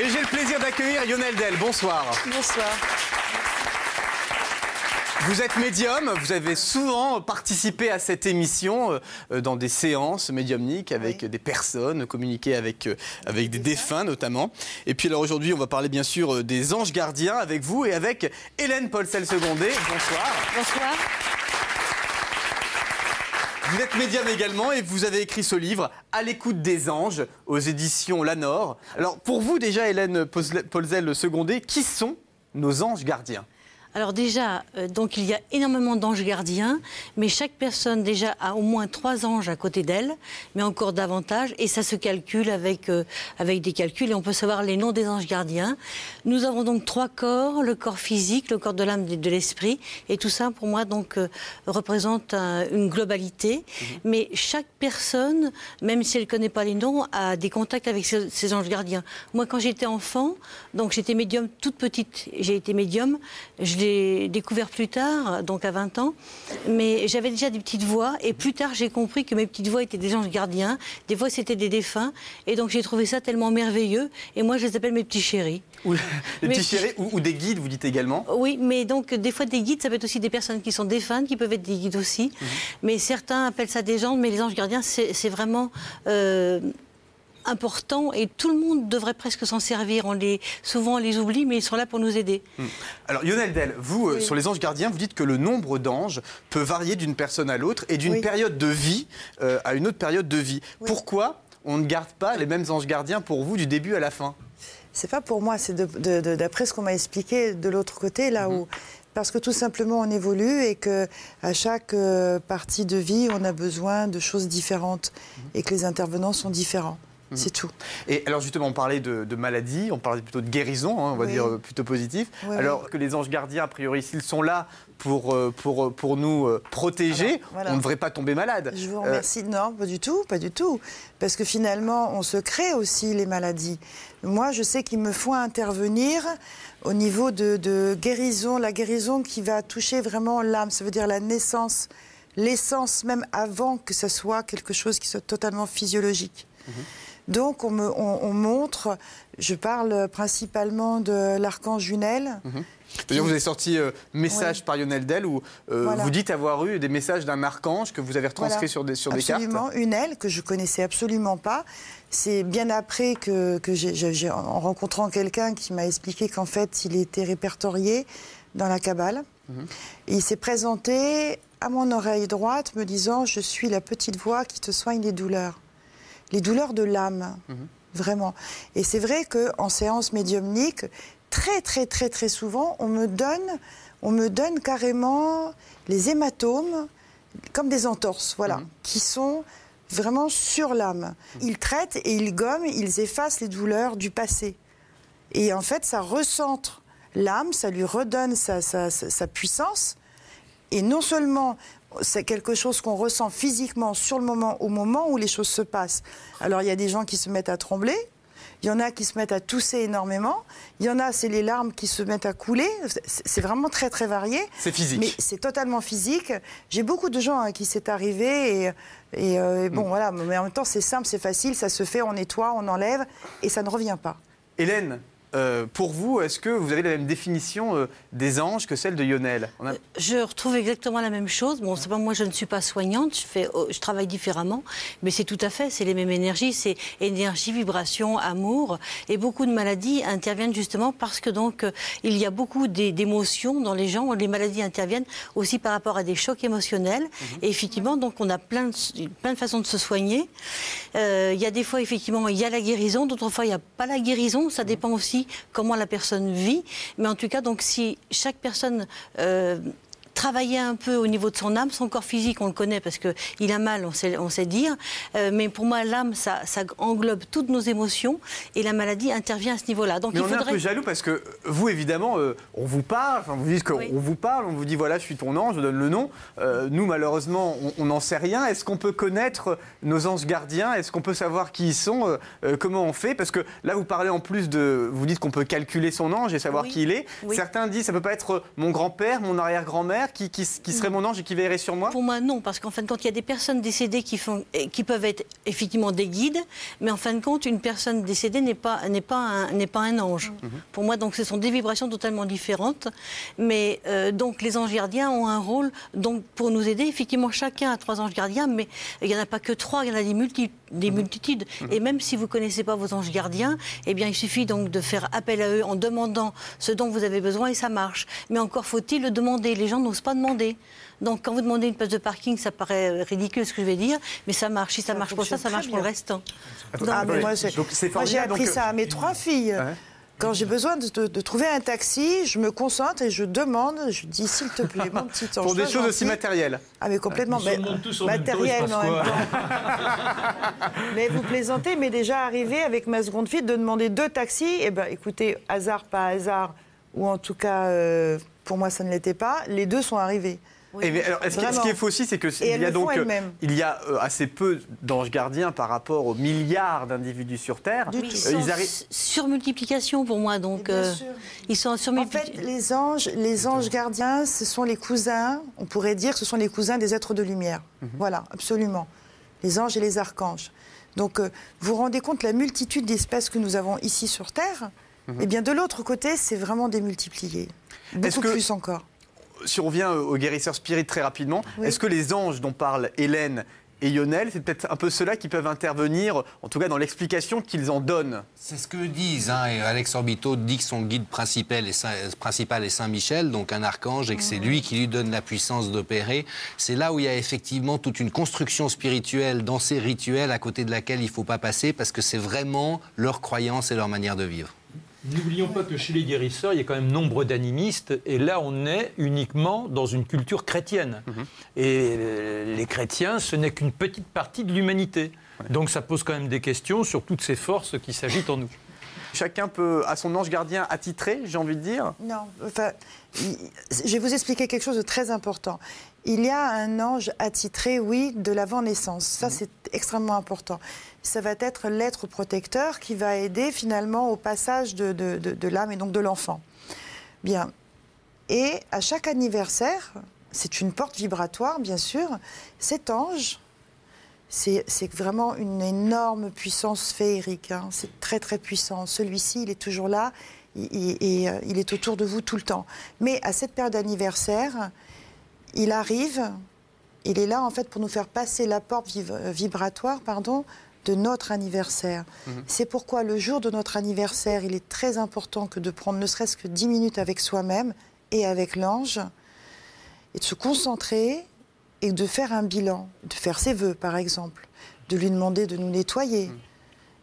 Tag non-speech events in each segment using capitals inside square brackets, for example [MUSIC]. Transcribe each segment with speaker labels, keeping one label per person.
Speaker 1: Et j'ai le plaisir d'accueillir Lionel Del. Bonsoir.
Speaker 2: Bonsoir.
Speaker 1: Vous êtes médium, vous avez souvent participé à cette émission euh, dans des séances médiumniques avec des personnes, communiquer avec, euh, avec des défunts notamment. Et puis alors aujourd'hui, on va parler bien sûr euh, des anges gardiens avec vous et avec Hélène Paulsel-Secondé. Bonsoir.
Speaker 2: Bonsoir.
Speaker 1: Vous êtes médium également et vous avez écrit ce livre À l'écoute des anges aux éditions Lanor. Alors pour vous déjà, Hélène Paulsel-Secondé, qui sont nos anges gardiens?
Speaker 2: Alors déjà, euh, donc il y a énormément d'anges gardiens, mais chaque personne déjà a au moins trois anges à côté d'elle, mais encore davantage, et ça se calcule avec, euh, avec des calculs, et on peut savoir les noms des anges gardiens. Nous avons donc trois corps, le corps physique, le corps de l'âme et de l'esprit, et tout ça pour moi donc euh, représente une globalité, mhm. mais chaque personne, même si elle ne connaît pas les noms, a des contacts avec ces, anges gardiens. Moi quand j'étais enfant, donc j'étais médium toute petite, j'ai été médium, je l'ai découvert plus tard, donc à 20 ans. Mais j'avais déjà des petites voix. Et plus tard, j'ai compris que mes petites voix étaient des anges gardiens. Des fois, c'était des défunts. Et donc, j'ai trouvé ça tellement merveilleux. Et moi, je les appelle mes petits chéris.
Speaker 1: les [LAUGHS] petits chéris ou, des guides, vous dites également
Speaker 2: Oui, mais donc, des fois, des guides, ça peut être aussi des personnes qui sont défuntes, qui peuvent être des guides aussi. Mhm. Mais certains appellent ça des gens. Mais les anges gardiens, c'est vraiment. Euh, important et tout le monde devrait presque s'en servir. On les, souvent on les oublie, mais ils sont là pour nous aider. Hmm.
Speaker 1: Alors Lionel Del, vous, euh, sur les anges gardiens, vous dites que le nombre d'anges peut varier d'une personne à l'autre et d'une période de vie euh, à une autre période de vie. Pourquoi on ne garde pas les mêmes anges gardiens pour vous du début à la fin?
Speaker 3: C'est pas pour moi, c'est d'après ce qu'on m'a expliqué de l'autre côté, là mhm. où parce que tout simplement on évolue et que à chaque euh, partie de vie on a besoin de choses différentes mhm. et que les intervenants sont différents. Mhm. C'est tout.
Speaker 1: Et alors justement, on parlait de, maladie, on parlait plutôt de guérison, hein, on va dire plutôt positif. alors que les anges gardiens, a priori, s'ils sont là pour, euh, pour, pour nous euh, protéger, on ne devrait pas tomber malade.
Speaker 3: Je vous remercie. Non, pas du tout, pas du tout. Parce que finalement, on se crée aussi les maladies. Moi, je sais qu'il me faut intervenir au niveau de, de guérison, la guérison qui va toucher vraiment l'âme, ça veut dire la naissance, l'essence même avant que ce soit quelque chose qui soit totalement physiologique. Mhm. Donc on, montre, je parle principalement de l'archange Junel.
Speaker 1: Mhm. D'ailleurs, vous avez sorti euh, message par Lionel Del où euh, vous dites avoir eu des messages d'un archange que vous avez retranscrit sur, des, sur
Speaker 3: des
Speaker 1: cartes.
Speaker 3: Absolument, Unel, que je connaissais absolument pas. C'est bien après que, j'ai, en rencontrant quelqu'un qui m'a expliqué qu'en fait, il était répertorié dans la Kabbale. Mhm. il s'est présenté à mon oreille droite me disant Je suis la petite voix qui te soigne les douleurs les douleurs de l'âme, mhm. vraiment. Et c'est vrai qu'en séance médiumnique, très très très très souvent, on me donne, on me donne carrément les hématomes comme des entorses, voilà, mhm. qui sont vraiment sur l'âme. Mhm. Ils traitent et ils gomment, ils effacent les douleurs du passé. Et en fait, ça recentre l'âme, ça lui redonne sa, sa puissance. Et non seulement c'est quelque chose qu'on ressent physiquement sur le moment, au moment où les choses se passent. Alors il y a des gens qui se mettent à trembler, il y en a qui se mettent à tousser énormément. Il y en a, c'est les larmes qui se mettent à couler. C'est vraiment très, très varié.
Speaker 1: C'est physique.
Speaker 3: Mais c'est totalement physique. J'ai beaucoup de gens à qui c'est arrivé. Et, et, euh, bon, mm. voilà. Mais en même temps, c'est simple, c'est facile. Ça se fait, on nettoie, on enlève. Et ça ne revient pas.
Speaker 1: Hélène, euh, pour vous, est-ce que vous avez la même définition euh, des anges que celle de Lionel?
Speaker 2: Euh, Je retrouve exactement la même chose. Bon, c'est pas moi, je ne suis pas soignante, je, fais, je travaille différemment, mais c'est tout à fait, c'est les mêmes énergies, c'est énergie, vibration, amour, et beaucoup de maladies interviennent justement parce que donc il y a beaucoup d'émotions dans les gens. Les maladies interviennent aussi par rapport à des chocs émotionnels, mhm. et effectivement, donc on a plein de, plein de façons de se soigner. il y a des fois effectivement il y a la guérison, d'autres fois il n'y a pas la guérison, ça dépend aussi comment la personne vit. Mais en tout cas, donc si chaque personne euh, travailler un peu au niveau de son âme. Son corps physique, on le connaît parce qu'il a mal, on sait, on sait dire. Euh, mais pour moi, l'âme, ça, ça, englobe toutes nos émotions et la maladie intervient à ce niveau-là.
Speaker 1: Donc mais on est un peu jaloux parce que vous, évidemment, euh, on vous parle, enfin, vous dites qu'on vous parle, on vous dit voilà, je suis ton ange, je donne le nom. Euh, nous, malheureusement, on n'en sait rien. Est-ce qu'on peut connaître nos anges gardiens? Est-ce qu'on peut savoir qui ils sont? Comment on fait? Parce que là, vous parlez en plus de. Vous dites qu'on peut calculer son ange et savoir qui il est. Certains disent ça peut pas être mon grand-père, mon arrière-grand-mère qui, qui, serait mon ange et qui veillerait sur moi?
Speaker 2: Pour moi, non, parce qu'en fin de compte, il y a des personnes décédées qui, font, qui peuvent être effectivement des guides, mais en fin de compte, une personne décédée n'est pas, n'est pas, un, pas un ange. Mhm. Pour moi, donc, ce sont des vibrations totalement différentes. Mais euh, donc, les anges gardiens ont un rôle donc, pour nous aider. Effectivement, chacun a trois anges gardiens, mais il n'y en a pas que trois, il y en a des, multi, des mhm. multitudes. Mhm. Et même si vous ne connaissez pas vos anges gardiens, eh bien, il suffit donc de faire appel à eux en demandant ce dont vous avez besoin et ça marche. Mais encore faut-il le demander. Les gens n'osent pas demander. Donc, quand vous demandez une place de parking, ça paraît ridicule ce que je vais dire, mais ça marche. Si ça, marche pour ça, ça marche pour le restant.
Speaker 3: Ah, moi, j'ai appris ça à mes trois filles. Quand j'ai besoin de, trouver un taxi, je me concentre et je demande, je dis s'il te plaît, mon petit ange.
Speaker 1: Pour des choses aussi matérielles.
Speaker 3: Ah mais complètement, mais matériel en même temps. [LAUGHS] mais vous plaisantez, mais déjà arrivé avec ma seconde fille de demander deux taxis, et eh ben écoutez, hasard pas hasard, ou en tout cas euh, pour moi ça ne l'était pas, les deux sont arrivés
Speaker 1: ce, qui est faux aussi, c'est que il y a donc il y a euh, assez peu d'anges gardiens par rapport aux milliards d'individus sur Terre.
Speaker 2: ils, sont arrivent... sur multiplication pour moi, donc euh, ils sont sur
Speaker 3: En fait, les anges, les anges gardiens, ce sont les cousins. On pourrait dire ce sont les cousins des êtres de lumière. Mhm. Voilà, absolument. Les anges et les archanges. Donc, euh, vous vous rendez compte la multitude d'espèces que nous avons ici sur Terre? Mhm. Eh bien, de l'autre côté, c'est vraiment démultiplié. Beaucoup plus encore
Speaker 1: si on revient au guérisseur spirit très rapidement, est-ce que les anges dont parlent Hélène et Lionel, c'est peut-être un peu ceux-là qui peuvent intervenir, en tout cas dans l'explication qu'ils en donnent?
Speaker 4: C'est ce que disent. Hein, et Alex Orbito dit que son guide principal est, Saint, principal est Saint-Michel, donc un archange, et que c'est lui qui lui donne la puissance d'opérer. C'est là où il y a effectivement toute une construction spirituelle dans ces rituels à côté de laquelle il ne faut pas passer, parce que c'est vraiment leur croyance et leur manière de vivre.
Speaker 5: N'oublions pas que chez les guérisseurs, il y a quand même nombre d'animistes, et là, on est uniquement dans une culture chrétienne. Mhm. Et les chrétiens, ce n'est qu'une petite partie de l'humanité. Donc ça pose quand même des questions sur toutes ces forces qui s'agitent en nous.
Speaker 1: Chacun peut, à son ange gardien attitré, j'ai envie de dire
Speaker 3: Non, enfin, je vais vous expliquer quelque chose de très important. Il y a un ange attitré, oui, de l'avant-naissance. Ça, mhm. c'est extrêmement important ça va être l'être protecteur qui va aider finalement au passage de, l'âme et donc de l'enfant. Bien. Et à chaque anniversaire, c'est une porte vibratoire, bien sûr, cet ange, c'est vraiment une énorme puissance féerique. Hein. C'est très très puissant. Celui-ci, il est toujours là, et euh, il est autour de vous tout le temps. Mais à cette période d'anniversaire, il arrive, il est là en fait pour nous faire passer la porte vibratoire, pardon, de notre anniversaire. Mhm. C'est pourquoi le jour de notre anniversaire, il est très important que de prendre ne serait-ce que 10 minutes avec soi-même et avec l'ange, et de se concentrer et de faire un bilan, de faire ses voeux par exemple, de lui demander de nous nettoyer. Mhm.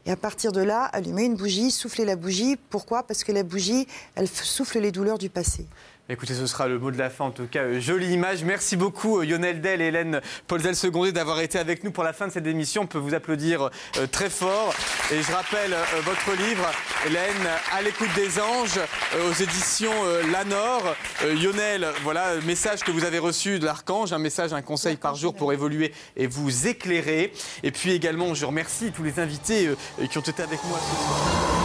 Speaker 3: Et à partir de là, allumer une bougie, souffler la bougie. Pourquoi? Parce que la bougie, elle souffle les douleurs du passé.
Speaker 1: Écoutez, ce sera le mot de la fin en tout cas. Euh, jolie image. Merci beaucoup euh, Lionel Del et Hélène Polzel Secondé d'avoir été avec nous pour la fin de cette émission. On peut vous applaudir euh, très fort. Et je rappelle votre livre, Hélène, à l'écoute des anges, aux éditions Lanor. Lionel, voilà, message que vous avez reçu de l'archange, un message, un conseil par jour pour évoluer et vous éclairer. Et puis également, je remercie tous les invités qui ont été avec moi ce soir.